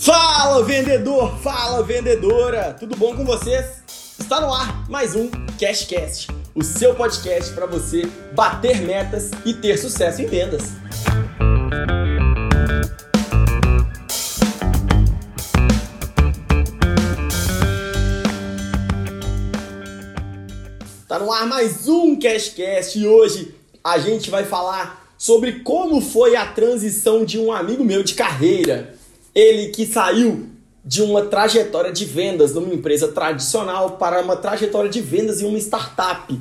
Fala vendedor, fala vendedora, tudo bom com vocês? Está no ar mais um Cashcast, o seu podcast para você bater metas e ter sucesso em vendas. Está no ar mais um Cashcast e hoje a gente vai falar sobre como foi a transição de um amigo meu de carreira ele que saiu de uma trajetória de vendas numa empresa tradicional para uma trajetória de vendas em uma startup.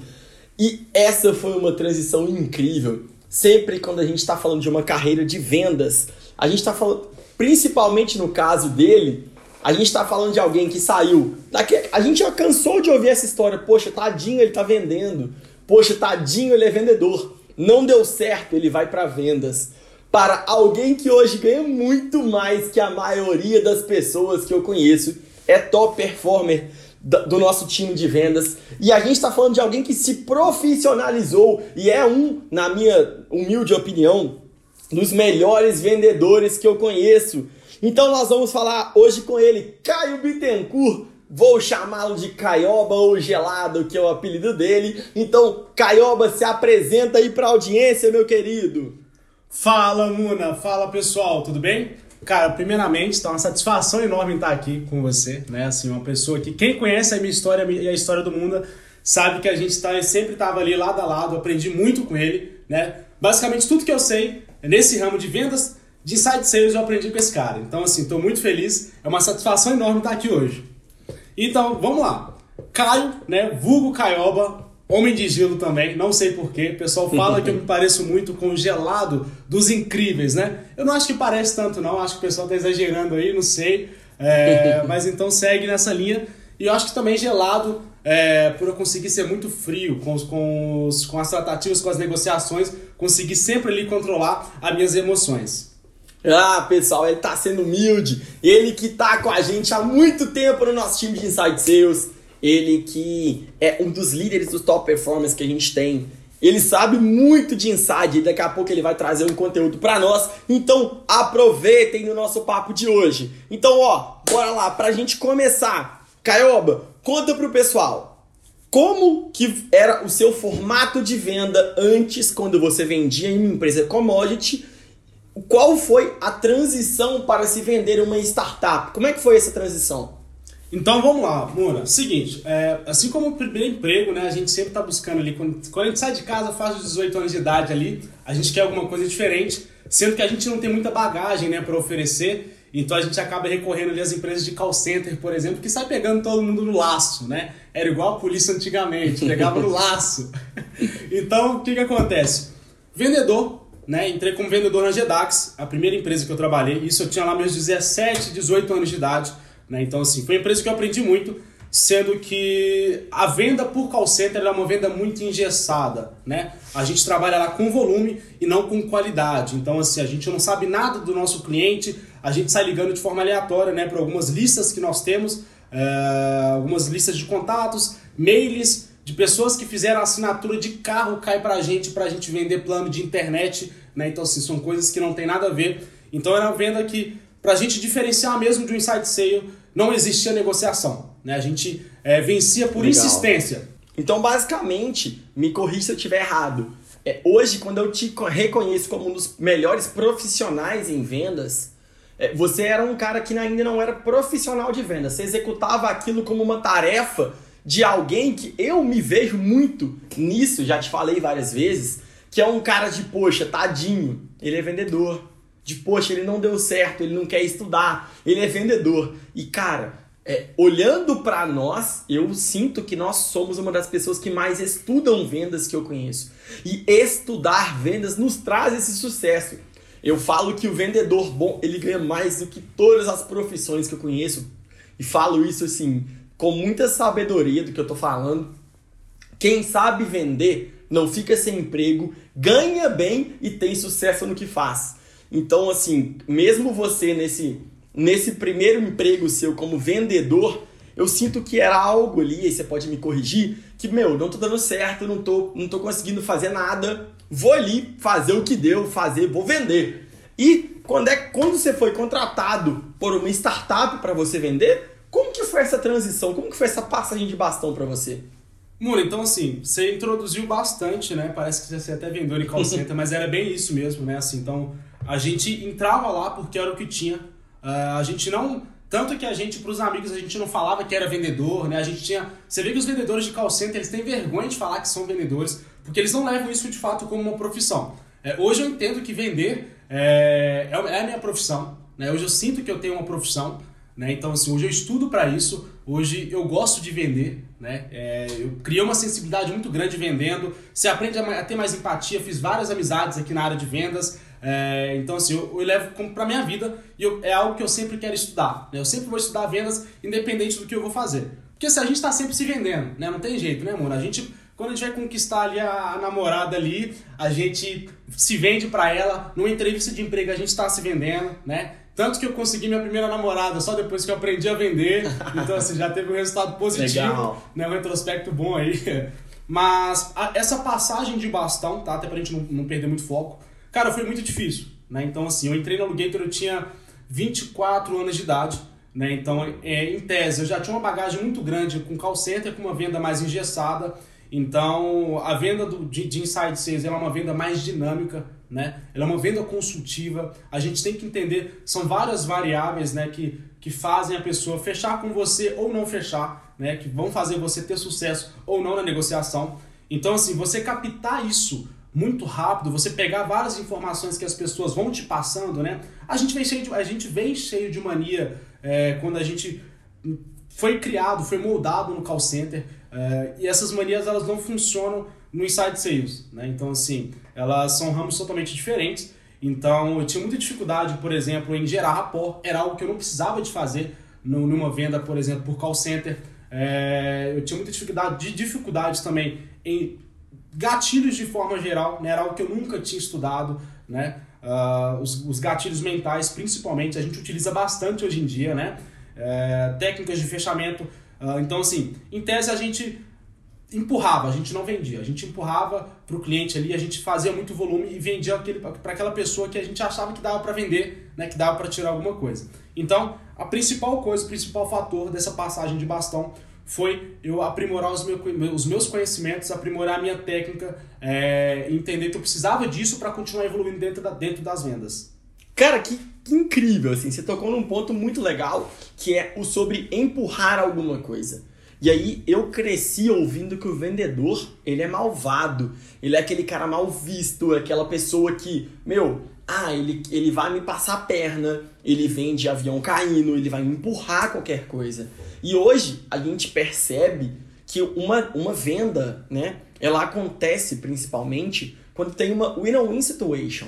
E essa foi uma transição incrível. Sempre quando a gente está falando de uma carreira de vendas, a gente está falando, principalmente no caso dele, a gente está falando de alguém que saiu. Daqui, a gente já cansou de ouvir essa história. Poxa, tadinho, ele está vendendo. Poxa, tadinho, ele é vendedor. Não deu certo, ele vai para vendas para alguém que hoje ganha muito mais que a maioria das pessoas que eu conheço, é top performer do nosso time de vendas. E a gente está falando de alguém que se profissionalizou e é um, na minha humilde opinião, dos melhores vendedores que eu conheço. Então nós vamos falar hoje com ele, Caio Bittencourt. Vou chamá-lo de Caioba ou Gelado, que é o apelido dele. Então, Caioba, se apresenta aí para a audiência, meu querido. Fala, Muna! Fala, pessoal! Tudo bem? Cara, primeiramente, está uma satisfação enorme estar aqui com você, né? Assim, uma pessoa que quem conhece a minha história e a história do Munda sabe que a gente tá, sempre estava ali lado a lado, aprendi muito com ele, né? Basicamente tudo que eu sei nesse ramo de vendas, de inside sales eu aprendi com esse cara. Então, assim, estou muito feliz, é uma satisfação enorme estar aqui hoje. Então, vamos lá. Caio, né? Vulgo Caioba, Homem de Gelo também, não sei porquê. O pessoal fala que eu me pareço muito com o gelado dos incríveis, né? Eu não acho que parece tanto, não. Acho que o pessoal tá exagerando aí, não sei. É, mas então segue nessa linha. E eu acho que também gelado, é, por eu conseguir ser muito frio com, os, com, os, com as tratativas, com as negociações, conseguir sempre ali controlar as minhas emoções. Ah, pessoal, ele tá sendo humilde. Ele que tá com a gente há muito tempo no nosso time de Inside Sales ele que é um dos líderes dos top performance que a gente tem. Ele sabe muito de inside e daqui a pouco ele vai trazer um conteúdo para nós. Então aproveitem no nosso papo de hoje. Então, ó, bora lá pra gente começar. Caioba, conta pro pessoal. Como que era o seu formato de venda antes, quando você vendia em uma empresa commodity? Qual foi a transição para se vender uma startup? Como é que foi essa transição? Então vamos lá, Mona. Seguinte, é, assim como o primeiro emprego, né, a gente sempre está buscando ali, quando, quando, a gente sai de casa, faz os 18 anos de idade ali, a gente quer alguma coisa diferente, sendo que a gente não tem muita bagagem né, para oferecer, então a gente acaba recorrendo ali às empresas de call center, por exemplo, que sai pegando todo mundo no laço, né? Era igual a polícia antigamente, pegava no laço. Então, o que, que acontece? Vendedor, né? Entrei como vendedor na GEDAX, a primeira empresa que eu trabalhei, isso eu tinha lá meus 17, 18 anos de idade. Né? Então, assim, foi uma empresa que eu aprendi muito, sendo que a venda por call center é uma venda muito engessada. Né? A gente trabalha lá com volume e não com qualidade. Então, assim, a gente não sabe nada do nosso cliente, a gente sai ligando de forma aleatória né, para algumas listas que nós temos, é, algumas listas de contatos, mails de pessoas que fizeram assinatura de carro cai para a gente para a gente vender plano de internet. Né? Então, assim, são coisas que não tem nada a ver. Então, era uma venda que para a gente diferenciar mesmo de um inside sale, não existia negociação. Né? A gente é, vencia por Legal. insistência. Então, basicamente, me corrija se eu estiver errado. É, hoje, quando eu te reconheço como um dos melhores profissionais em vendas, é, você era um cara que ainda não era profissional de vendas. Você executava aquilo como uma tarefa de alguém que eu me vejo muito nisso, já te falei várias vezes, que é um cara de, poxa, tadinho, ele é vendedor de poxa, ele não deu certo, ele não quer estudar, ele é vendedor. E cara, é, olhando para nós, eu sinto que nós somos uma das pessoas que mais estudam vendas que eu conheço. E estudar vendas nos traz esse sucesso. Eu falo que o vendedor bom, ele ganha mais do que todas as profissões que eu conheço. E falo isso assim, com muita sabedoria do que eu tô falando. Quem sabe vender não fica sem emprego, ganha bem e tem sucesso no que faz. Então, assim, mesmo você nesse, nesse primeiro emprego seu como vendedor, eu sinto que era algo ali, aí você pode me corrigir, que, meu, não tô dando certo, não tô, não tô conseguindo fazer nada, vou ali fazer o que deu, fazer, vou vender. E quando, é, quando você foi contratado por uma startup para você vender, como que foi essa transição? Como que foi essa passagem de bastão para você? Muro, então assim, você introduziu bastante, né? Parece que você até vendeu em call center, mas era bem isso mesmo, né? Assim, então, a gente entrava lá porque era o que tinha. Uh, a gente não... Tanto que a gente, pros amigos, a gente não falava que era vendedor, né? A gente tinha... Você vê que os vendedores de call center, eles têm vergonha de falar que são vendedores, porque eles não levam isso de fato como uma profissão. É, hoje eu entendo que vender é, é, é a minha profissão, né? Hoje eu sinto que eu tenho uma profissão, né? Então, assim, hoje eu estudo para isso, hoje eu gosto de vender, né? É, eu criei uma sensibilidade muito grande vendendo, você aprende a, ter mais empatia, fiz várias amizades aqui na área de vendas, é, então, assim, eu, eu levo como para minha vida e eu, é algo que eu sempre quero estudar. Né? Eu sempre vou estudar vendas, independente do que eu vou fazer. Porque se assim, a gente está sempre se vendendo, né? Não tem jeito, né, amor? A gente, quando a gente vai conquistar ali a, a namorada ali, a gente se vende para ela. Numa entrevista de emprego, a gente está se vendendo, né? Tanto que eu consegui minha primeira namorada só depois que eu aprendi a vender. Então, assim, já teve um resultado positivo. Legal. Né? Um retrospecto bom aí. Mas a, essa passagem de bastão, tá? Até pra gente não, não perder muito foco. Cara, foi muito difícil, né? Então, assim, eu entrei no Alugator, eu tinha 24 anos de idade. Né? Então, é, em tese, eu já tinha uma bagagem muito grande com call center, com uma venda mais engessada. Então, a venda do, de, de Inside Sales é uma venda mais dinâmica, né? Ela é uma venda consultiva. A gente tem que entender, são várias variáveis, né, que, que fazem a pessoa fechar com você ou não fechar, né, que vão fazer você ter sucesso ou não na negociação. Então, assim, você captar isso muito rápido, você pegar várias informações que as pessoas vão te passando, né? A gente vem cheio de, a gente vem cheio de mania é, quando a gente foi criado, foi moldado no call center. É, e essas manias elas não funcionam no inside sales, né? Então assim, elas são ramos totalmente diferentes. Então eu tinha muita dificuldade, por exemplo, em gerar rapport, era algo que eu não precisava de fazer numa venda, por exemplo, por call center. É, eu tinha muita dificuldade, de dificuldades também em gatilhos de forma geral, né? era algo que eu nunca tinha estudado, né? Uh, os, os, gatilhos mentais, principalmente, a gente utiliza bastante hoje em dia, né? É, técnicas de fechamento Uh, então, assim, em tese a gente empurrava, a gente não vendia, a gente empurrava para o cliente ali, a gente fazia muito volume e vendia para aquela pessoa que a gente achava que dava para vender, né, que dava para tirar alguma coisa. Então, a principal coisa, o principal fator dessa passagem de bastão foi eu aprimorar os, os meus conhecimentos, aprimorar a minha técnica, é, entender que eu precisava disso para continuar evoluindo dentro, da, dentro das vendas. Cara, que, que, incrível, assim, você tocou num ponto muito legal, que é o sobre empurrar alguma coisa. E aí eu cresci ouvindo que o vendedor, ele é malvado, ele é aquele cara mal visto, aquela pessoa que, meu, ah, ele, ele vai me passar a perna, ele vende avião caindo, ele vai me empurrar qualquer coisa. E hoje a gente percebe que uma, uma venda, né, ela acontece principalmente quando tem uma win-win situation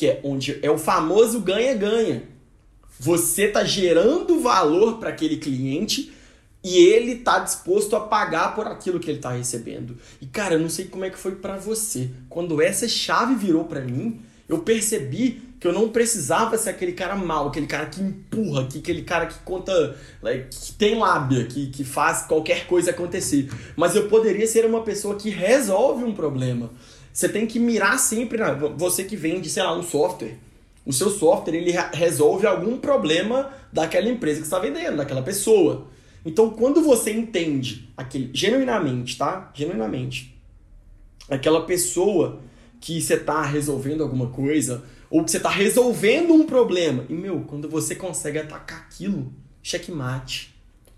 que é onde é o famoso ganha-ganha. Você está gerando valor para aquele cliente e ele está disposto a pagar por aquilo que ele está recebendo. E cara, eu não sei como é que foi para você. Quando essa chave virou para mim, eu percebi que eu não precisava ser aquele cara mal, aquele cara que empurra, que, aquele cara que conta, que tem lábia, que, que faz qualquer coisa acontecer. Mas eu poderia ser uma pessoa que resolve um problema. Você tem que mirar sempre na. Você que vende, sei lá, um software. O seu software ele resolve algum problema daquela empresa que está vendendo, daquela pessoa. Então, quando você entende aquele genuinamente, tá? Genuinamente, aquela pessoa que você está resolvendo alguma coisa ou que você está resolvendo um problema, e meu, quando você consegue atacar aquilo, checkmate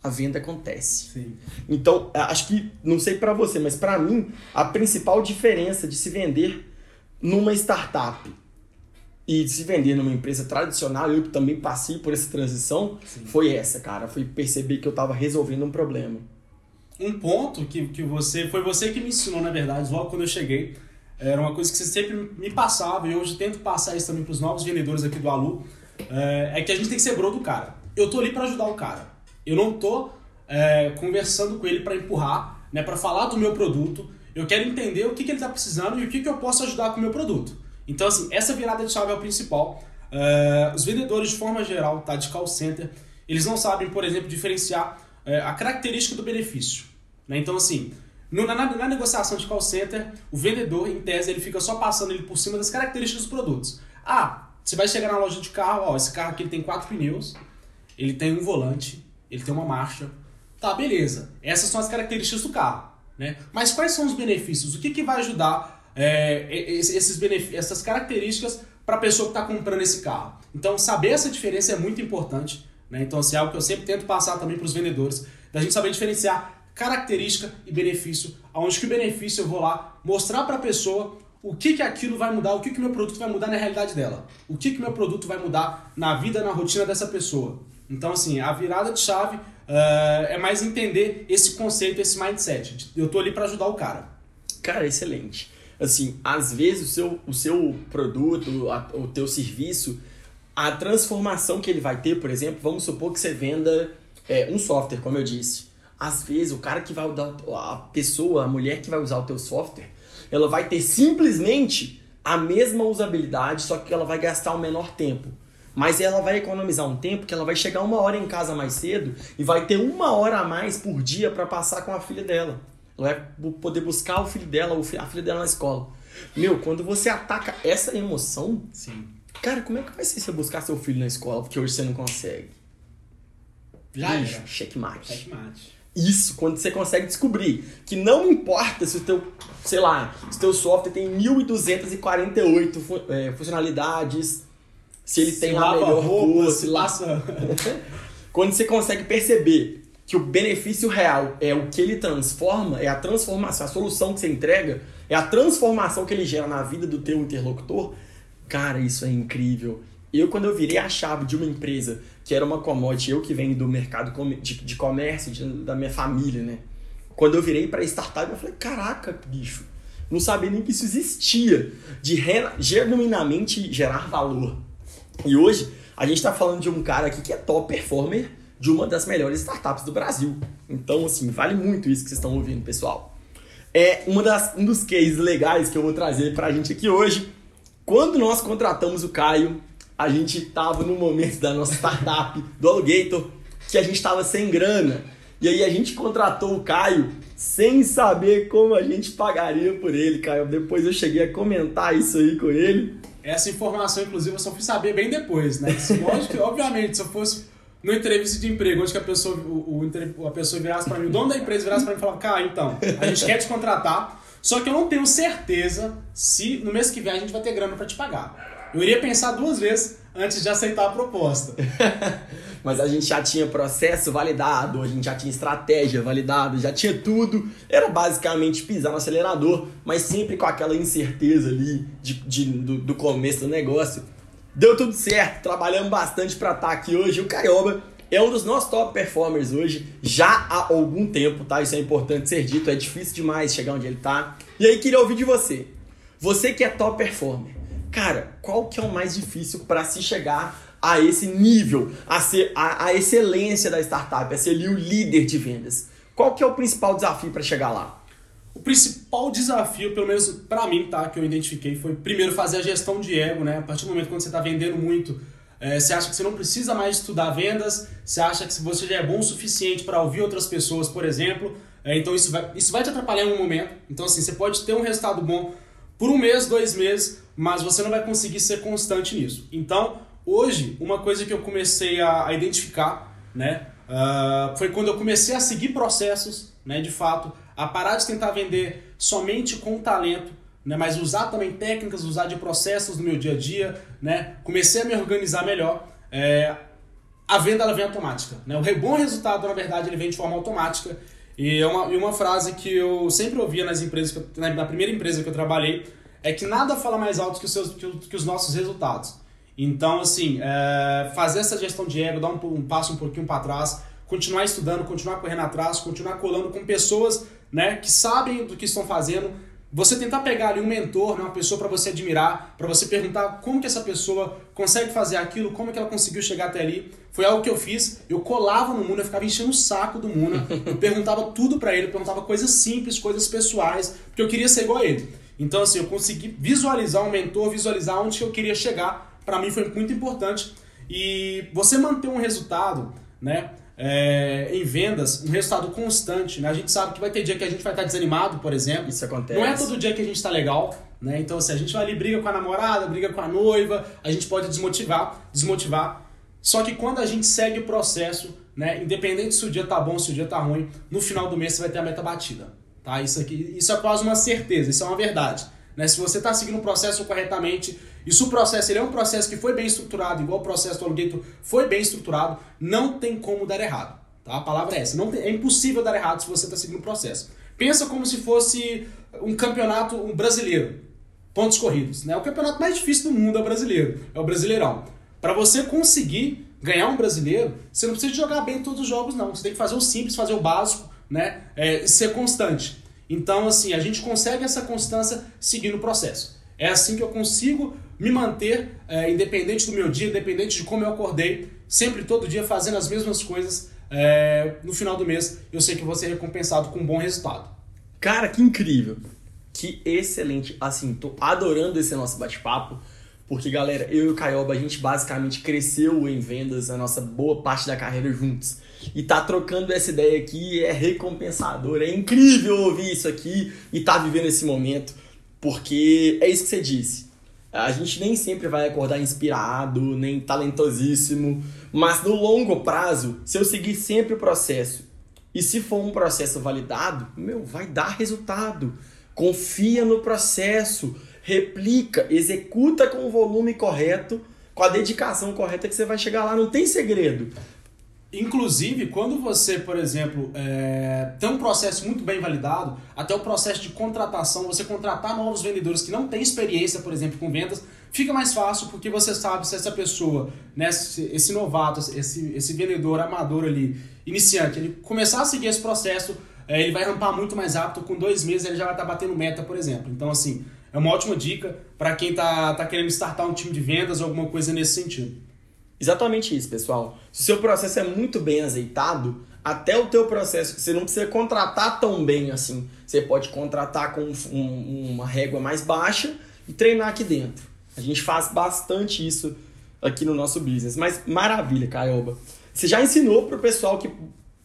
a venda acontece. Sim. Então, acho que, não sei para você, mas para mim, a principal diferença de se vender numa startup e de se vender numa empresa tradicional, eu também passei por essa transição, Sim. foi essa, cara. Foi perceber que eu estava resolvendo um problema. Um ponto que, que você. Foi você que me ensinou, na verdade, logo quando eu cheguei. Era uma coisa que você sempre me passava, e hoje tento passar isso também para os novos vendedores aqui do Alu. É, é que a gente tem que ser bro do cara. Eu tô ali para ajudar o cara. Eu não tô é, conversando com ele para empurrar, né, para falar do meu produto. Eu quero entender o que, que ele está precisando e o que, que eu posso ajudar com o meu produto. Então, assim, essa virada de chave é o principal. É, os vendedores, de forma geral, tá, de call center, eles não sabem, por exemplo, diferenciar é, a característica do benefício. Né? Então, assim, no, na, na, negociação de call center, o vendedor, em tese, ele fica só passando ele por cima das características dos produtos. Ah, Você vai chegar na loja de carro, ó, esse carro aqui ele tem quatro pneus, ele tem um volante, ele tem uma marcha. Tá, beleza. Essas são as características do carro. Né? Mas quais são os benefícios? O que, que vai ajudar é, esses essas características para a pessoa que está comprando esse carro? Então, saber essa diferença é muito importante. Né? Então, assim, é algo que eu sempre tento passar também para os vendedores, da gente saber diferenciar característica e benefício, aonde que o benefício eu vou lá mostrar para a pessoa o que, que aquilo vai mudar, o que, que meu produto vai mudar na realidade dela, o que, que meu produto vai mudar na vida, na rotina dessa pessoa. Então, assim, a virada de chave uh, é mais entender esse conceito, esse mindset. Eu tô ali para ajudar o cara. Cara, excelente. Assim, às vezes o seu, o seu produto, o teu serviço, a transformação que ele vai ter, por exemplo, vamos supor que você venda é, um software, como eu disse. Às vezes, o cara que vai usar, a pessoa, a mulher que vai usar o teu software, ela vai ter simplesmente a mesma usabilidade, só que ela vai gastar o menor tempo. Mas ela vai economizar um tempo que ela vai chegar uma hora em casa mais cedo e vai ter uma hora a mais por dia para passar com a filha dela. Ela vai poder buscar o filho dela, a filha dela na escola. Meu, quando você ataca essa emoção, Sim. cara, como é que vai ser você buscar seu filho na escola porque hoje você não consegue? Já Bicho, era. checkmate. Checkmate. Isso, quando você consegue descobrir que não importa se o teu, sei lá, se o teu software tem 1248 fu é, funcionalidades, se ele Se tem a lava melhor roupa, cor, se lá- passa... Quando você consegue perceber que o benefício real é o que ele transforma, é a transformação, a solução que você entrega, é a transformação que ele gera na vida do teu interlocutor, cara, isso é incrível. Eu, quando eu virei a chave de uma empresa que era uma commodity, eu que venho do mercado de, de comércio, de- da minha família, né? Quando eu virei para startup, eu falei, caraca, bicho, não sabia nem que isso existia, de re- genuinamente gerar valor. E hoje a gente está falando de um cara aqui que é top performer de uma das melhores startups do Brasil. Então, assim, vale muito isso que vocês estão ouvindo, pessoal. É uma das, um dos cases legais que eu vou trazer pra gente aqui hoje. Quando nós contratamos o Caio, a gente tava no momento da nossa startup, do Alugator, que a gente tava sem grana. E aí a gente contratou o Caio sem saber como a gente pagaria por ele, Caio. Depois eu cheguei a comentar isso aí com ele. Essa informação, inclusive, eu só fui saber bem depois, né? Lógico que, obviamente, se eu fosse no entrevista de emprego, onde que a pessoa, o, o a pessoa virasse pra mim, o dono da empresa virasse pra mim e falava, cara, então, a gente quer te contratar, só que eu não tenho certeza se no mês que vem a gente vai ter grana pra te pagar. Eu iria pensar duas vezes antes de aceitar a proposta. Mas a gente já tinha processo validado, a gente já tinha estratégia validada, já tinha tudo. Era basicamente pisar no acelerador, mas sempre com aquela incerteza ali de, de- do, do começo do negócio. Deu tudo certo, trabalhamos bastante para estar aqui hoje. O Caioba é um dos nossos top performers hoje, já há algum tempo, tá? Isso é importante ser dito, é difícil demais chegar onde ele tá. E aí, queria ouvir de você. Você que é top performer, cara, qual que é o mais difícil para se chegar a esse nível, a ser a, a excelência da startup, a ser ali o líder de vendas? Qual que é o principal desafio para chegar lá? O principal desafio, pelo menos pra mim, tá, que eu identifiquei, foi primeiro fazer a gestão de ego, né? A partir do momento quando você tá vendendo muito, eh, você acha que você não precisa mais estudar vendas, você acha que você já é bom o suficiente para ouvir outras pessoas, por exemplo. Eh, então isso vai, isso vai te atrapalhar em um momento. Então, assim, você pode ter um resultado bom por um mês, dois meses, mas você não vai conseguir ser constante nisso. Então, hoje, uma coisa que eu comecei a, a identificar, né, ah, foi quando eu comecei a seguir processos, né, de fato, a parar de tentar vender somente com talento, né, mas usar também técnicas, usar de processos no meu dia a dia, né, comecei a me organizar melhor. É, a venda ela vem automática, né? O bom resultado, na verdade, ele vem de forma automática. E é uma, uma frase que eu sempre ouvia nas empresas, eu- na primeira empresa que eu trabalhei, é que nada fala mais alto que os, seus, que, que os nossos resultados. Então, assim, é, fazer essa gestão de ego, dar um, um passo um pouquinho para trás, continuar estudando, continuar correndo atrás, continuar colando com pessoas né, que sabem do que estão fazendo. Você tentar pegar ali um mentor, né, uma pessoa para você admirar, para você perguntar como que essa pessoa consegue fazer aquilo, como que ela conseguiu chegar até ali. Foi algo que eu fiz. Eu colava no Muna, eu ficava enchendo o saco do Muna. Eu perguntava tudo para ele, perguntava coisas simples, coisas pessoais, porque eu queria ser igual a ele. Então, assim, eu consegui visualizar um mentor, visualizar onde que eu queria chegar. Para mim foi muito importante. E você manter um resultado né, é, em vendas, um resultado constante. Né? A gente sabe que vai ter dia que a gente vai estar desanimado, por exemplo. Isso acontece. Não é todo dia que a gente está legal. Né? Então, se assim, a gente vai ali, briga com a namorada, briga com a noiva, a gente pode desmotivar, desmotivar. Só que quando a gente segue o processo, né, independente se o dia tá bom, se o dia tá ruim, no final do mês você vai ter a meta batida. Tá? Isso, aqui, isso é quase uma certeza, isso é uma verdade. Né? Se você está seguindo o processo corretamente, e se o processo ele é um processo que foi bem estruturado, igual o processo do Alugueto foi bem estruturado, não tem como dar errado. Tá? A palavra é essa. Não tem, é impossível dar errado se você está seguindo o processo. Pensa como se fosse um campeonato um brasileiro. Pontos corridos. Né? O campeonato mais difícil do mundo é o brasileiro. É o brasileirão. Para você conseguir ganhar um brasileiro, você não precisa jogar bem todos os jogos, não. Você tem que fazer o simples, fazer o básico, né? É, ser constante. Então, assim, a gente consegue essa constância seguindo o processo. É assim que eu consigo me manter, é, independente do meu dia, independente de como eu acordei, sempre todo dia fazendo as mesmas coisas. É, no final do mês, eu sei que vou ser recompensado com um bom resultado. Cara, que incrível! Que excelente! Assim, tô adorando esse nosso bate-papo. Porque, galera, eu e o Caioba, a gente basicamente cresceu em vendas a nossa boa parte da carreira juntos. E tá trocando essa ideia aqui é recompensador. É incrível ouvir isso aqui e tá vivendo esse momento. Porque é isso que você disse. A gente nem sempre vai acordar inspirado, nem talentosíssimo. Mas no longo prazo, se eu seguir sempre o processo e se for um processo validado, meu, vai dar resultado. Confia no processo replica, executa com o volume correto, com a dedicação correta que você vai chegar lá, não tem segredo. Inclusive, quando você, por exemplo, é, tem um processo muito bem validado, até o processo de contratação, você contratar novos vendedores que não têm experiência, por exemplo, com vendas, fica mais fácil porque você sabe se essa pessoa, né, esse novato, esse, esse vendedor amador ali, iniciante, ele começar a seguir esse processo, é, ele vai rampar muito mais rápido, com dois meses ele já vai estar batendo meta, por exemplo. Então, assim, é uma ótima dica para quem está tá querendo startar um time de vendas ou alguma coisa nesse sentido. Exatamente isso, pessoal. Se o seu processo é muito bem azeitado, até o teu processo, você não precisa contratar tão bem assim. Você pode contratar com um, uma régua mais baixa e treinar aqui dentro. A gente faz bastante isso aqui no nosso business. Mas maravilha, Caioba. Você já ensinou para o pessoal que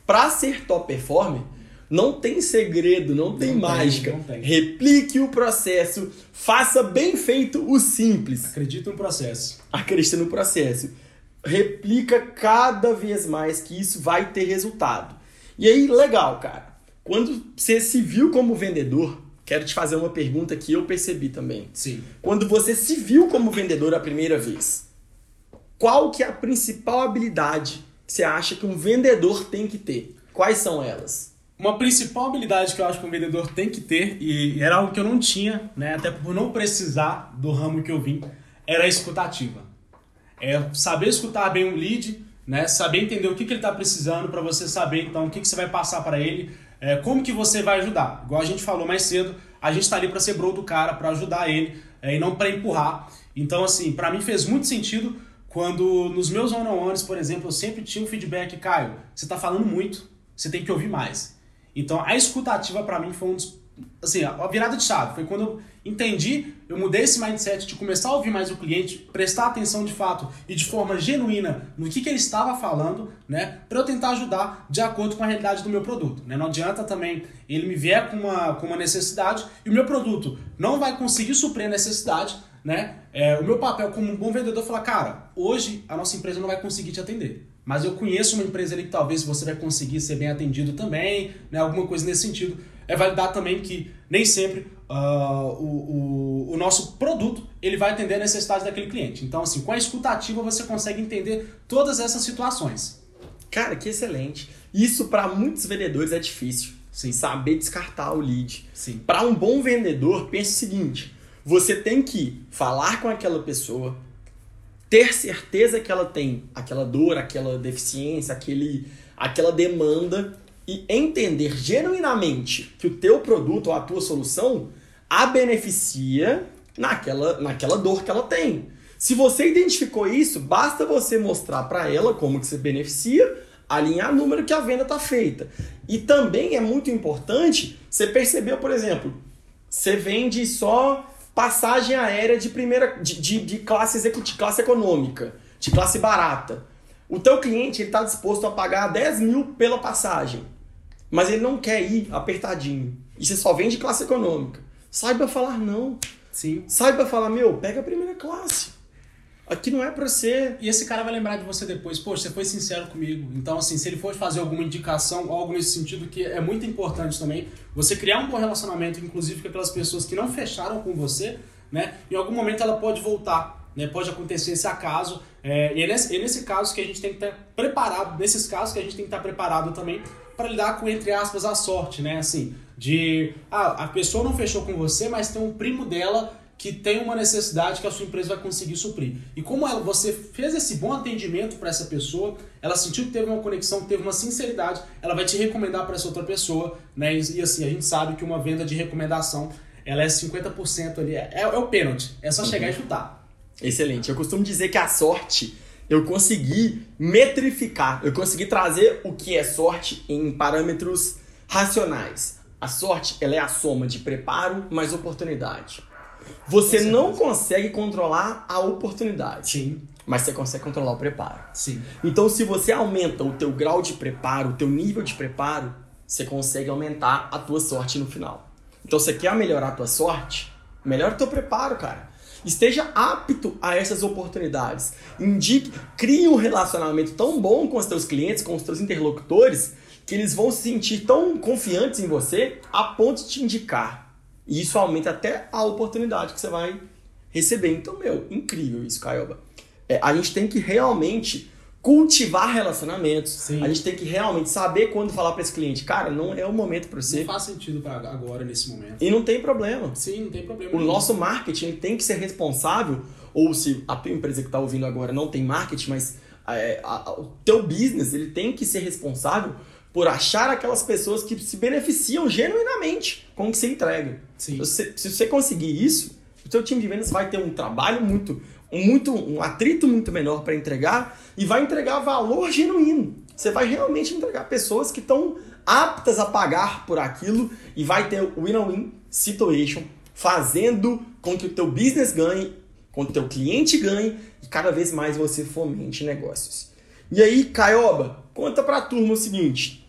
para ser top performer, não tem segredo, não tem não mágica. Tem, não tem. Replique o processo, faça bem feito o simples. Acredite no processo. Acredite no processo. Replica cada vez mais que isso vai ter resultado. E aí, legal, cara. Quando você se viu como vendedor, quero te fazer uma pergunta que eu percebi também. Sim. Quando você se viu como vendedor a primeira vez, qual que é a principal habilidade que você acha que um vendedor tem que ter? Quais são elas? Uma principal habilidade que eu acho que um vendedor tem que ter, e era algo que eu não tinha, né, até por não precisar do ramo que eu vim, era a escutativa. É saber escutar bem um lead, né, saber entender o que, que ele está precisando para você saber então o que, que você vai passar para ele, é, como que você vai ajudar. Igual a gente falou mais cedo, a gente está ali para ser bro do cara, para ajudar ele é, e não para empurrar. Então, assim, para mim fez muito sentido quando nos meus one-on-ones, por exemplo, eu sempre tinha um feedback, Caio, você está falando muito, você tem que ouvir mais. Então a escutativa para mim foi um dos. Assim, a virada de chave. Foi quando eu entendi, eu mudei esse mindset de começar a ouvir mais o cliente, prestar atenção de fato e de forma genuína no que, que ele estava falando, né? Para eu tentar ajudar de acordo com a realidade do meu produto. Né? Não adianta também ele me vier com uma, com uma necessidade e o meu produto não vai conseguir suprir a necessidade, né? É, o meu papel como um bom vendedor é falar, cara, hoje a nossa empresa não vai conseguir te atender. Mas eu conheço uma empresa ali que talvez você vai conseguir ser bem atendido também, né? alguma coisa nesse sentido. É validar também que nem sempre uh, o, o, o, nosso produto ele vai atender a necessidade daquele cliente. Então, assim, com a escutativa você consegue entender todas essas situações. Cara, que excelente. Isso para muitos vendedores é difícil. Sim. Saber descartar o lead. Para um bom vendedor, pense o seguinte: você tem que falar com aquela pessoa, ter certeza que ela tem aquela dor, aquela deficiência, aquele, aquela demanda e entender genuinamente que o teu produto ou a tua solução a beneficia naquela, naquela dor que ela tem. Se você identificou isso, basta você mostrar para ela como que você beneficia, alinhar o número que a venda está feita. E também é muito importante você perceber, por exemplo, você vende só passagem aérea de primeira de, de, de classe executiva, classe econômica, de classe barata. O teu cliente está disposto a pagar 10 mil pela passagem, mas ele não quer ir apertadinho. E você só vende classe econômica. Saiba falar não. Sim. Saiba falar, meu, pega a primeira classe. Aqui não é pra ser. E esse cara vai lembrar de você depois, poxa, você foi sincero comigo. Então, assim, se ele for fazer alguma indicação, algo nesse sentido que é muito importante também, você criar um bom relacionamento, inclusive com aquelas pessoas que não fecharam com você, né? Em algum momento ela pode voltar, né? Pode acontecer esse acaso. É, e, é nesse, é nesse caso que a gente tem que estar preparado, nesses casos que a gente tem que estar preparado também para lidar com, entre aspas, a sorte, né? Assim, de. Ah, a pessoa não fechou com você, mas tem um primo dela que tem uma necessidade que a sua empresa vai conseguir suprir. E como ela, você fez esse bom atendimento para essa pessoa, ela sentiu que teve uma conexão, que teve uma sinceridade, ela vai te recomendar para essa outra pessoa, né? E, e, assim, a gente sabe que uma venda de recomendação, ela é 50% ali, é, é, o pênalti, é só chegar uhum. e chutar. Excelente. Eu costumo dizer que a sorte eu consegui metrificar, eu consegui trazer o que é sorte em parâmetros racionais. A sorte ela é a soma de preparo mais oportunidade. Você não consegue controlar a oportunidade. Sim. Mas você consegue controlar o preparo. Sim. Então, se você aumenta o teu grau de preparo, o teu nível de preparo, você consegue aumentar a tua sorte no final. Então, você quer melhorar a tua sorte? Melhora o teu preparo, cara. Esteja apto a essas oportunidades. Indique, crie um relacionamento tão bom com os teus clientes, com os teus interlocutores, que eles vão se sentir tão confiantes em você a ponto de te indicar e isso aumenta até a oportunidade que você vai receber. Então, meu, incrível isso, Caioba. É, a gente tem que realmente cultivar relacionamentos. Sim. A gente tem que realmente saber quando falar para esse cliente, cara, não é o momento para você. Não faz sentido para agora nesse momento. E não tem problema. Sim, não tem problema. O nosso marketing tem que ser responsável, ou se a tua empresa que está ouvindo agora não tem marketing, mas é, a, o teu business ele tem que ser responsável por achar aquelas pessoas que se beneficiam genuinamente com o que você entrega. Sim. Se, se você conseguir isso, o seu time de vendas vai ter um trabalho muito, muito, um atrito muito menor para entregar e vai entregar valor genuíno. Você vai realmente entregar pessoas que estão aptas a pagar por aquilo e vai ter o win-win situation fazendo com que o teu business ganhe, com que o teu cliente ganhe e cada vez mais você fomente negócios. E aí, Caioba, conta pra turma o seguinte: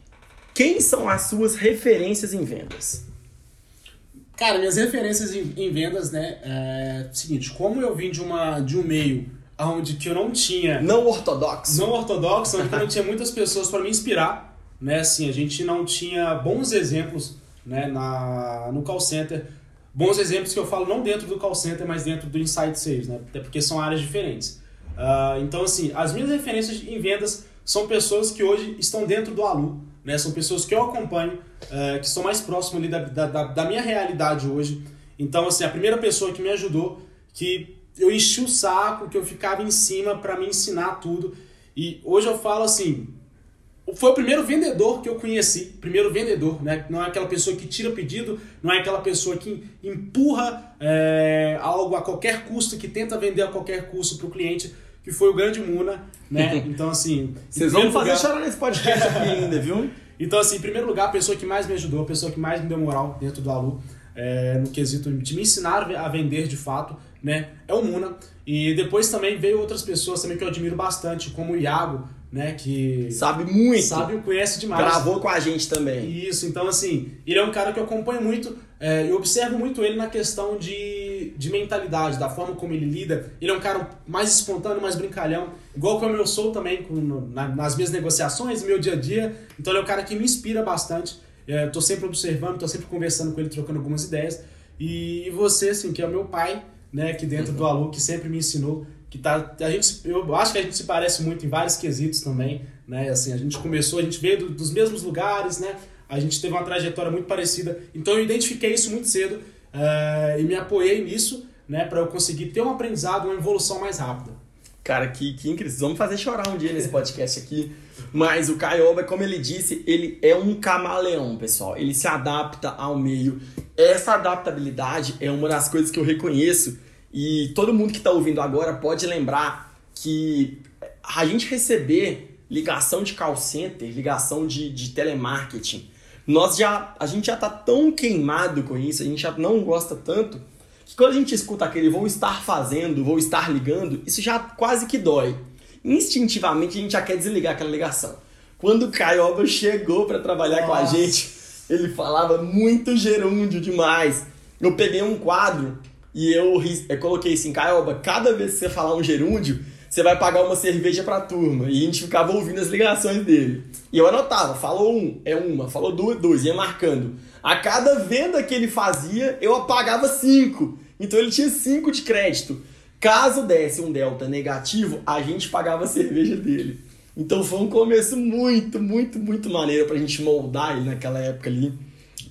quem são as suas referências em vendas? Cara, minhas referências em, em vendas, né, é seguinte, como eu vim de, uma, de um meio onde que eu não tinha... Não ortodoxo. Não ortodoxo, onde eu não tinha muitas pessoas para me inspirar, né, assim, a gente não tinha bons exemplos, né, na, no call center, bons exemplos que eu falo não dentro do call center, mas dentro do Insight Sales, né, até porque são áreas diferentes. Uh, então, assim, as minhas referências em vendas são pessoas que hoje estão dentro do Alu, né? São pessoas que eu acompanho, uh, que estão mais próximas ali da, da, da, minha realidade hoje. Então, assim, a primeira pessoa que me ajudou, que eu enchi o saco, que eu ficava em cima para me ensinar tudo. E hoje eu falo assim, foi o primeiro vendedor que eu conheci, primeiro vendedor, né? Não é aquela pessoa que tira pedido, não é aquela pessoa que empurra é, algo a qualquer custo, que tenta vender a qualquer custo para o cliente que foi o grande Muna, né? Então, assim. Vocês vão fazer lugar... chorar nesse podcast aqui ainda, viu? Então, assim, em primeiro lugar, a pessoa que mais me ajudou, a pessoa que mais me deu moral dentro do Alu, é, no quesito de me ensinar a vender de fato, né? É o Muna. E depois também veio outras pessoas também que eu admiro bastante, como o Iago, né? Que. Sabe muito. Sabe e conhece demais. Gravou com a gente também. Isso, então, assim, ele é um cara que eu acompanho muito, é, eu observo muito ele na questão de de, mentalidade, da forma como ele lida. Ele é um cara mais espontâneo, mais brincalhão, igual como eu sou também com, na, nas minhas negociações, no meu dia a dia. Então ele é um cara que me inspira bastante. Estou é, sempre observando, estou sempre conversando com ele, trocando algumas ideias. E, e, você, assim, que é o meu pai, né, aqui dentro uhum. do Alu, que sempre me ensinou, que tá, a gente, eu acho que a gente se parece muito em vários quesitos também, né, assim, a gente começou, a gente veio do, dos mesmos lugares, né, a gente teve uma trajetória muito parecida, então eu identifiquei isso muito cedo uh, e me apoiei nisso, né, para eu conseguir ter um aprendizado, uma evolução mais rápida. Cara, que, que incrível. Vamos fazer chorar um dia nesse podcast aqui. Mas o Caioba, como ele disse, ele é um camaleão, pessoal. Ele se adapta ao meio. Essa adaptabilidade é uma das coisas que eu reconheço. E todo mundo que está ouvindo agora pode lembrar que a gente receber ligação de call center, ligação de, de telemarketing, nós já a gente já tá tão queimado com isso, a gente já não gosta tanto que quando a gente escuta aquele vou estar fazendo, vou estar ligando, isso já quase que dói. instintivamente a gente já quer desligar aquela ligação. Quando o Caioba chegou para trabalhar Nossa. com a gente, ele falava muito gerúndio demais. Eu peguei um quadro e eu, eu coloquei assim, Caioba, cada vez que você falar um gerúndio, você vai pagar uma cerveja pra turma. E a gente ficava ouvindo as ligações dele. E eu anotava, falou um, é uma, falou duas, duas, ia marcando. A cada venda que ele fazia, eu apagava cinco. Então ele tinha cinco de crédito. Caso desse um delta negativo, a gente pagava a cerveja dele. Então foi um começo muito, muito, muito maneiro pra gente moldar ele naquela época ali.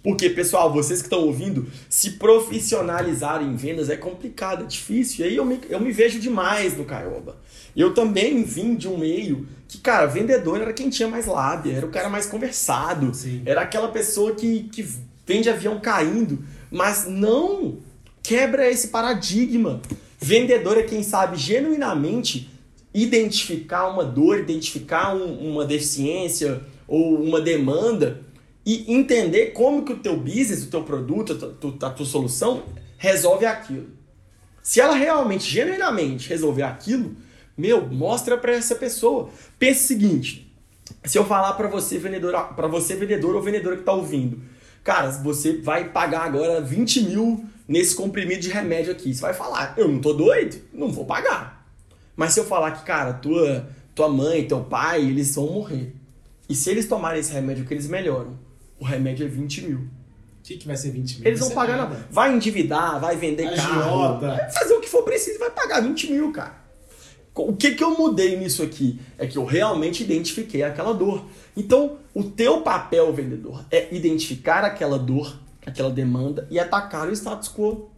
Porque, pessoal, vocês que estão ouvindo, se profissionalizar em vendas é complicado, é difícil. E aí eu me, eu me vejo demais no Caioba. Eu também vim de um meio que, cara, vendedor era quem tinha mais lábia, era o cara mais conversado, Sim. era aquela pessoa que, que vende avião caindo. Mas não quebra esse paradigma. Vendedor é quem sabe genuinamente identificar uma dor, identificar um, uma deficiência ou uma demanda e entender como que o teu business, o teu produto, a tua, solução resolve aquilo. Se ela realmente, genuinamente resolver aquilo, meu, mostra para essa pessoa. Pense o seguinte: se eu falar para você vendedor, para você vendedor ou vendedora que está ouvindo, cara, você vai pagar agora 20 mil nesse comprimido de remédio aqui. Você vai falar, eu não tô doido, não vou pagar. Mas se eu falar que, cara, tua, tua mãe, teu pai, eles vão morrer. E se eles tomarem esse remédio que eles melhoram, o remédio é 20 mil. O que, que vai ser 20 mil? Eles vão pagar nada. Vai endividar, vai vender carro. Vai fazer o que for preciso, vai pagar 20 mil, cara. O que, que eu mudei nisso aqui? É que eu realmente identifiquei aquela dor. Então, o teu papel, vendedor, é identificar aquela dor, aquela demanda e atacar o status quo.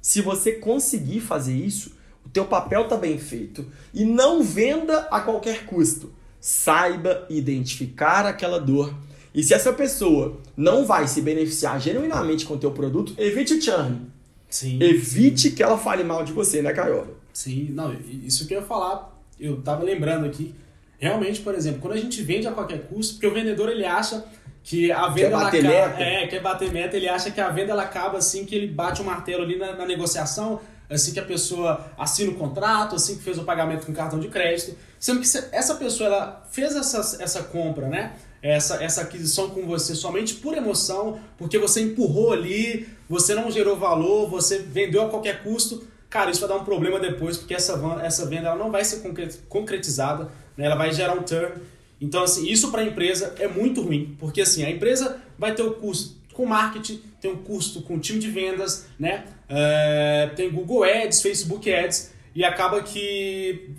Se você conseguir fazer isso, o teu papel está bem feito. E não venda a qualquer custo. Saiba identificar aquela dor e se essa pessoa não vai se beneficiar genuinamente com o teu produto, evite o churn. Sim, evite que ela fale mal de você, né, Caiola? Sim, não, isso que eu ia falar, eu tava lembrando aqui. Realmente, por exemplo, quando a gente vende a qualquer custo, porque o vendedor ele acha que a venda quer bater ela meta. é, quer bater meta, ele acha que a venda ela acaba assim que ele bate o um martelo ali na, na negociação, assim que a pessoa assina o contrato, assim que fez o pagamento com cartão de crédito, sendo que essa pessoa ela fez essa, essa compra, né? Essa, essa aquisição com você somente por emoção, porque você empurrou ali, você não gerou valor, você vendeu a qualquer custo, cara, isso vai dar um problema depois, porque essa, essa venda ela não vai ser concretizada, né? ela vai gerar um turn. Então, assim, isso para a empresa é muito ruim, porque assim, a empresa vai ter o custo com marketing, tem um custo com time de vendas, né? É, tem Google Ads, Facebook Ads, e acaba que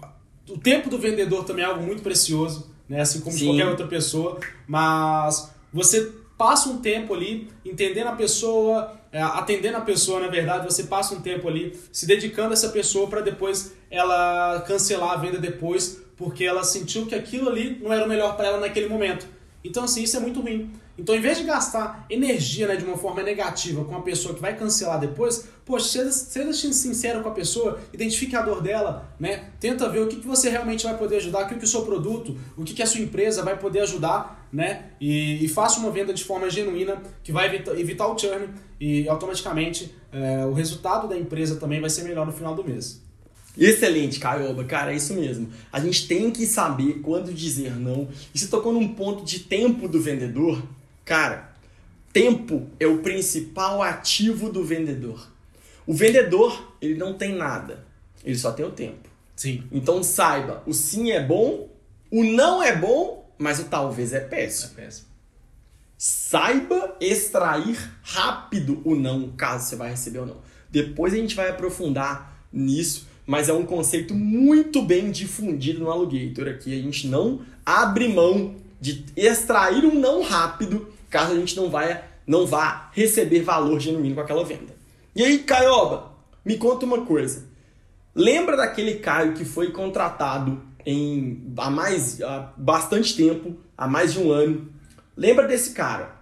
o tempo do vendedor também é algo muito precioso né? Assim como Sim. de qualquer outra pessoa, mas você passa um tempo ali entendendo a pessoa, é, atendendo a pessoa, na verdade, você passa um tempo ali se dedicando a essa pessoa para depois ela cancelar a venda depois, porque ela sentiu que aquilo ali não era o melhor para ela naquele momento. Então, assim, isso é muito ruim. Então, em vez de gastar energia né, de uma forma negativa com a pessoa que vai cancelar depois, poxa, seja, seja sincero com a pessoa, identifique a dor dela, né? Tenta ver o que, que você realmente vai poder ajudar, o que, que o seu produto, o que, que a sua empresa vai poder ajudar, né? E, e faça uma venda de forma genuína que vai evitar, evitar o churn e automaticamente é, o resultado da empresa também vai ser melhor no final do mês. Excelente, Caioba. Cara, é isso mesmo. A gente tem que saber quando dizer não. E você tocou num ponto de tempo do vendedor. Cara, tempo é o principal ativo do vendedor. O vendedor, ele não tem nada. Ele só tem o tempo. Sim. Então saiba, o sim é bom, o não é bom, mas o talvez é péssimo. É péssimo. Saiba extrair rápido o não, caso você vai receber ou não. Depois a gente vai aprofundar nisso mas é um conceito muito bem difundido no Alugator aqui. A gente não abre mão de extrair um não rápido caso a gente não, vai, não vá receber valor genuíno com aquela venda. E aí, Caioba, me conta uma coisa. Lembra daquele Caio que foi contratado em há mais há bastante tempo, há mais de um ano? Lembra desse cara?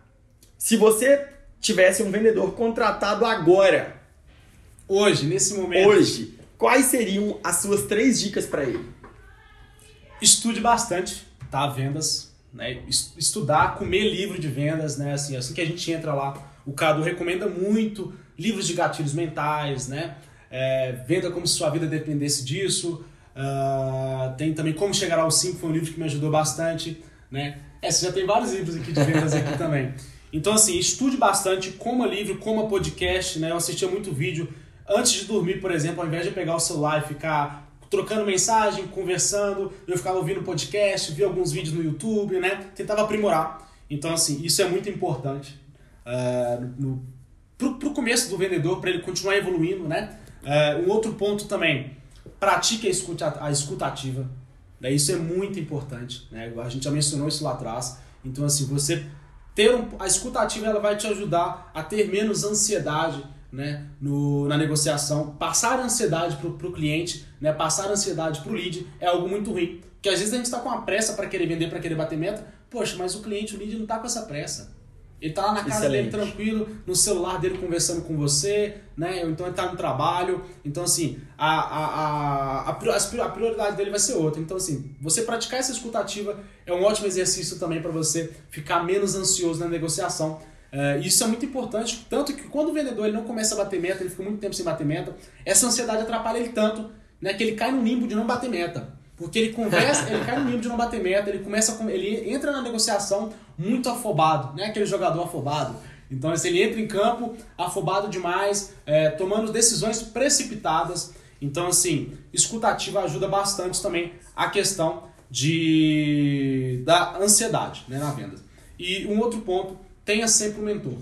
Se você tivesse um vendedor contratado agora, hoje, nesse momento, hoje, quais seriam as suas três dicas para ele? Estude bastante, tá? Vendas, né? Estudar, comer livro de vendas, né? Assim, assim que a gente entra lá, o Cadu recomenda muito livros de gatilhos mentais, né? É, venda como se sua vida dependesse disso. Uh, tem também Como Chegar ao 5, foi um livro que me ajudou bastante, né? É, você já tem vários livros aqui de vendas aqui também. Então, assim, estude bastante, coma livro, coma podcast, né? Eu assistia muito vídeo antes de dormir, por exemplo, ao invés de pegar o celular e ficar trocando mensagem, conversando, eu ficava ouvindo podcast, via alguns vídeos no YouTube, né? Tentava aprimorar. Então, assim, isso é muito importante uh, no, pro, pro começo do vendedor, para ele continuar evoluindo, né? Uh, um outro ponto também, pratique a escuta, a escuta ativa. Né? Isso é muito importante, né? A gente já mencionou isso lá atrás. Então, assim, você ter um, a escuta ativa ela vai te ajudar a ter menos ansiedade, né, no, na negociação, passar ansiedade para o cliente, né, passar ansiedade para o lead é algo muito ruim. Porque às vezes a gente está com uma pressa para querer vender, para querer bater meta, poxa, mas o cliente, o lead não está com essa pressa. Ele tá lá na casa Excelente. dele tranquilo, no celular dele conversando com você, né? Ou então ele tá no trabalho. Então, assim, a, a, a, a prioridade dele vai ser outra. Então, assim, você praticar essa escutativa é um ótimo exercício também para você ficar menos ansioso na negociação. Uh, isso é muito importante, tanto que quando o vendedor ele não começa a bater meta, ele fica muito tempo sem bater meta, essa ansiedade atrapalha ele tanto né, que ele cai no limbo de não bater meta. Porque ele conversa, ele cai no nível de não bater meta, ele começa a, ele entra na negociação muito afobado, né? Aquele jogador afobado. Então assim, ele entra em campo afobado demais, é, tomando decisões precipitadas. Então assim, escutativa ajuda bastante também a questão de da ansiedade, né, na venda. E um outro ponto, tenha sempre um mentor.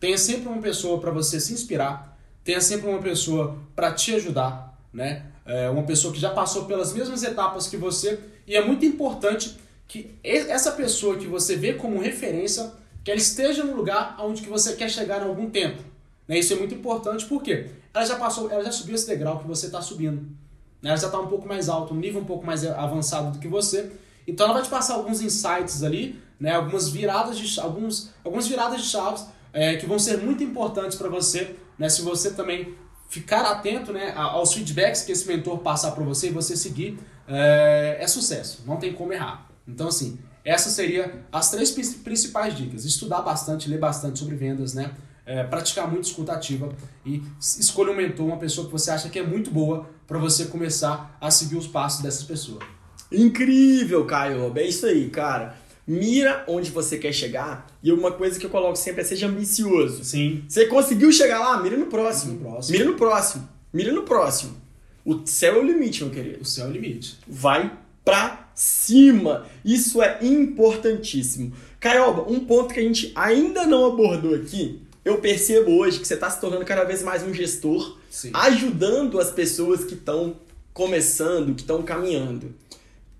Tenha sempre uma pessoa para você se inspirar, tenha sempre uma pessoa para te ajudar, né? é, uma pessoa que já passou pelas mesmas etapas que você, e é muito importante que essa pessoa que você vê como referência, que ela esteja no lugar onde que você quer chegar em algum tempo. Né? Isso é muito importante porque ela já passou, ela já subiu esse degrau que você está subindo. Né? Ela já está um pouco mais alto, um nível um pouco mais avançado do que você. Então ela vai te passar alguns insights ali, né? algumas viradas de alguns, algumas viradas de chaves é, que vão ser muito importantes para você, né? Se você também ficar atento né, aos feedbacks que esse mentor passar para você e você seguir, é, é, sucesso, não tem como errar. Então, assim, essas seriam as três principais dicas. Estudar bastante, ler bastante sobre vendas, né? É, praticar muito escuta ativa e escolha um mentor, uma pessoa que você acha que é muito boa para você começar a seguir os passos dessas pessoas. Incrível, Caio. É isso aí, cara mira onde você quer chegar. E uma coisa que eu coloco sempre é seja ambicioso. Sim. Você conseguiu chegar lá? Mira no próximo. No próximo. Mira no próximo. Mira no próximo. O céu é o limite, meu querido. O céu é o limite. Vai pra cima. Isso é importantíssimo. Caioba, um ponto que a gente ainda não abordou aqui, eu percebo hoje que você está se tornando cada vez mais um gestor, Sim. ajudando as pessoas que estão começando, que estão caminhando.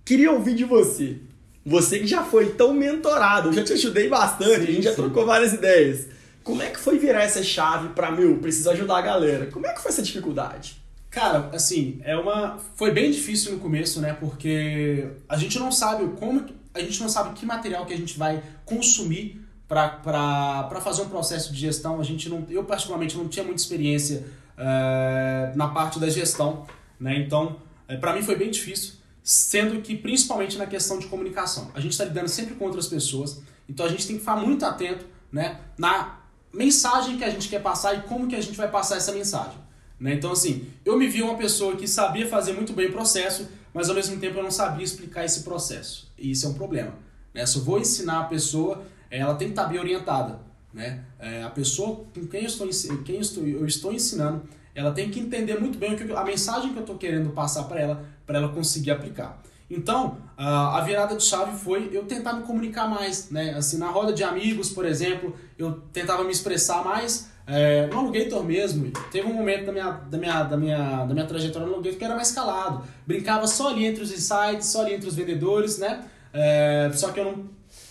Queria ouvir de você. Você que já foi tão mentorado, eu já te ajudei bastante, sim, a gente já trocou várias ideias. Como é que foi virar essa chave para meu, preciso ajudar a galera? Como é que foi essa dificuldade? Cara, assim, é uma foi bem difícil no começo, né? Porque a gente não sabe como a gente não sabe que material que a gente vai consumir para fazer um processo de gestão. A gente não, eu particularmente não tinha muita experiência uh, na parte da gestão, né? Então, uh, para mim foi bem difícil sendo que principalmente na questão de comunicação. A gente está lidando sempre com outras pessoas, então a gente tem que ficar muito atento né, na mensagem que a gente quer passar e como que a gente vai passar essa mensagem. Né? Então, assim, eu me vi uma pessoa que sabia fazer muito bem o processo, mas ao mesmo tempo eu não sabia explicar esse processo. E isso é um problema. Né? Se eu vou ensinar a pessoa, ela tem que estar bem orientada. Né? É, a pessoa com quem eu estou, quem eu estou ensinando, ela tem que entender muito bem a mensagem que eu estou querendo passar para ela, para ela conseguir aplicar. Então, a virada de chave foi eu tentar me comunicar mais, né? Assim, na roda de amigos, por exemplo, eu tentava me expressar mais. É, no Alugator mesmo, teve um momento da minha, da minha, da minha, da minha trajetória no Alugator que era mais calado. Brincava só ali entre os insights, só ali entre os vendedores, né? É, só que eu não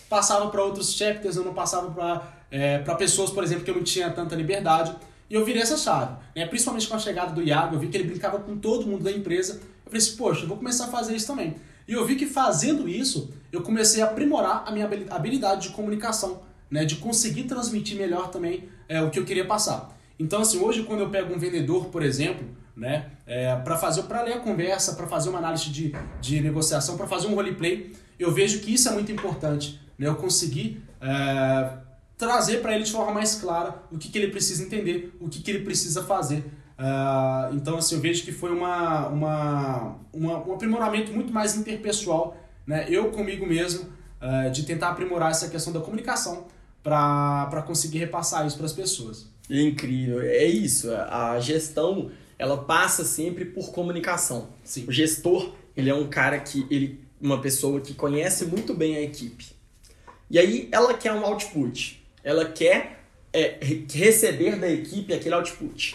passava para outros chapters, eu não passava para é, pessoas, por exemplo, que eu não tinha tanta liberdade. E eu virei essa chave, né? principalmente com a chegada do Iago, eu vi que ele brincava com todo mundo da empresa. Eu falei assim, poxa, eu vou começar a fazer isso também. E eu vi que fazendo isso, eu comecei a aprimorar a minha habilidade de comunicação, né? de conseguir transmitir melhor também é, o que eu queria passar. Então, assim, hoje quando eu pego um vendedor, por exemplo, né, é, para fazer, para ler a conversa, para fazer uma análise de, de negociação, para fazer um roleplay, eu vejo que isso é muito importante, né, eu conseguir é, trazer para ele de forma mais clara o que, que ele precisa entender, o que, que ele precisa fazer Uh, então, assim, eu vejo que foi uma, uma, uma, um aprimoramento muito mais interpessoal, né? Eu comigo mesmo, uh, de tentar aprimorar essa questão da comunicação para conseguir repassar isso para as pessoas. Incrível, é isso. A gestão ela passa sempre por comunicação. Sim. O gestor ele é um cara que ele uma pessoa que conhece muito bem a equipe. E aí ela quer um output. Ela quer é, receber da equipe aquele output.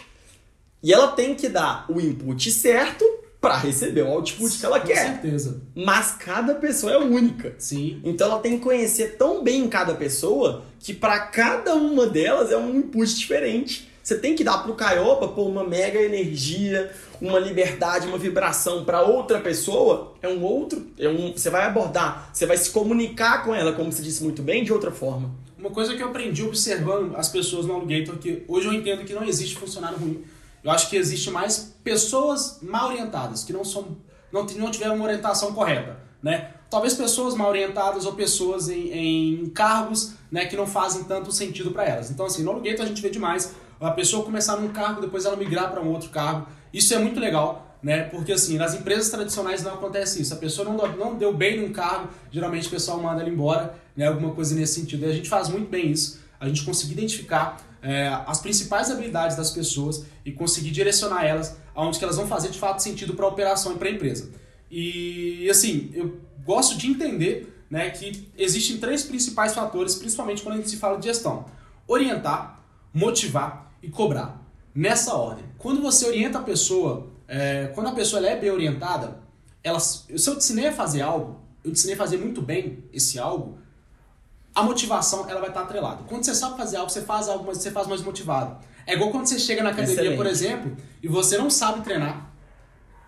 E ela tem que dar o input certo para receber o output que ela quer. Com certeza. Mas cada pessoa é única. Sim. Então ela tem que conhecer tão bem cada pessoa que para cada uma delas é um input diferente. Você tem que dar pro Caioba pô, uma mega energia, uma liberdade, uma vibração para outra pessoa, é um outro, é um, você vai abordar, você vai se comunicar com ela, como você disse muito bem, de outra forma. Uma coisa que eu aprendi observando as pessoas no Alugator, que hoje eu entendo que não existe funcionário ruim. Eu acho que existe mais pessoas mal orientadas, que não são não, não tiveram uma orientação correta, né? Talvez pessoas mal orientadas ou pessoas em, em cargos né, que não fazem tanto sentido para elas. Então, assim, no Alugator a gente vê demais a pessoa começar num cargo, depois ela migrar para um outro cargo. Isso é muito legal, né? Porque assim, nas empresas tradicionais não acontece isso. A pessoa não, não deu bem num cargo, geralmente o pessoal manda ela embora, né? Alguma coisa nesse sentido. E a gente faz muito bem isso. A gente conseguir identificar é, as principais habilidades das pessoas e conseguir direcionar elas aonde que elas vão fazer de fato sentido para a operação e para a empresa. E assim, eu gosto de entender né, que existem três principais fatores, principalmente quando a gente se fala de gestão: orientar, motivar e cobrar. Nessa ordem. Quando você orienta a pessoa, é, quando a pessoa é bem orientada, ela, se eu te ensinei a fazer algo, eu te ensinei a fazer muito bem esse algo, a motivação ela vai estar atrelada. Quando você sabe fazer algo, você faz algo, mas você faz mais motivado. É igual quando você chega na academia, Excelente. por exemplo, e você não sabe treinar,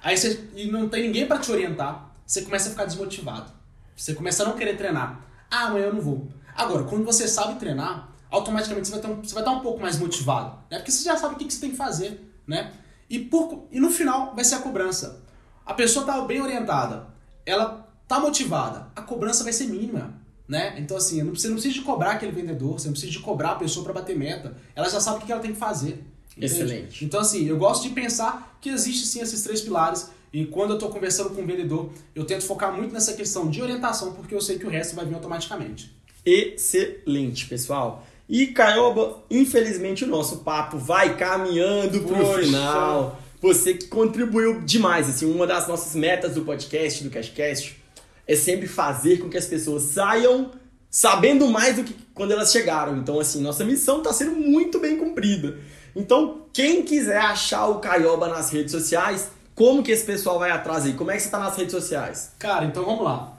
aí você, e não tem ninguém para te orientar, você começa a ficar desmotivado. Você começa a não querer treinar. Ah, amanhã eu não vou. Agora, quando você sabe treinar, automaticamente você vai, um, você vai estar um pouco mais motivado, né? Porque você já sabe o que, que você tem que fazer, né? E, por, e no final vai ser a cobrança. A pessoa está bem orientada, ela está motivada, a cobrança vai ser mínima, né? Então assim, você não precisa de cobrar aquele vendedor, você não precisa de cobrar a pessoa para bater meta, ela já sabe o que ela tem que fazer. Entende? Excelente. Então assim, eu gosto de pensar que existe sim esses três pilares e quando eu estou conversando com o vendedor, eu tento focar muito nessa questão de orientação, porque eu sei que o resto vai vir automaticamente. Excelente, pessoal. E Caioba, infelizmente o nosso papo vai caminhando pro Poxa. final. Você que contribuiu demais, assim, uma das nossas metas do podcast, do Cashcast, é sempre fazer com que as pessoas saiam sabendo mais do que quando elas chegaram. Então, assim, nossa missão está sendo muito bem cumprida. Então, quem quiser achar o Caioba nas redes sociais, como que esse pessoal vai atrás aí? Como é que você está nas redes sociais? Cara, então vamos lá.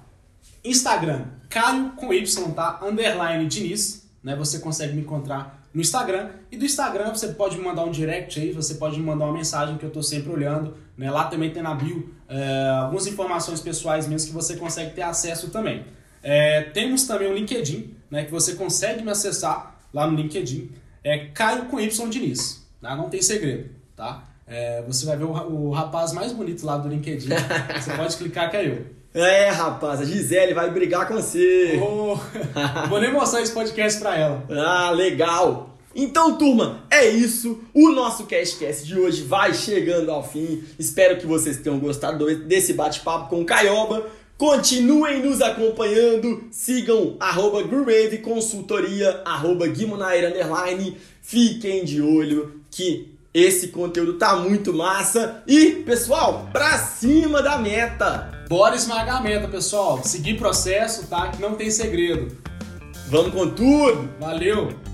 Instagram, Caio com Y, tá? Underline Diniz né, você consegue me encontrar no Instagram. E do Instagram você pode me mandar um direct aí, você pode me mandar uma mensagem que eu estou sempre olhando. Né? Lá também tem na bio é, algumas informações pessoais mesmo que você consegue ter acesso também. É, temos também o LinkedIn, né, que você consegue me acessar lá no LinkedIn. É Caio com Y Diniz, tá? não tem segredo, tá? É, você vai ver o, o rapaz mais bonito lá do LinkedIn. você pode clicar que é eu. É, rapaz, a Gisele vai brigar com você. Oh, vou nem mostrar esse podcast pra ela. Ah, legal. Então, turma, é isso. O nosso Cashcast de hoje vai chegando ao fim. Espero que vocês tenham gostado desse bate-papo com o Caioba. Continuem nos acompanhando. Sigam arroba Consultoria, arroba Guimonair, underline. Fiquem de olho que esse conteúdo tá muito massa. E, pessoal, pra cima da meta! Bora esmagar a meta, pessoal. Seguir processo, tá? Que não tem segredo. Vamos com tudo! Valeu!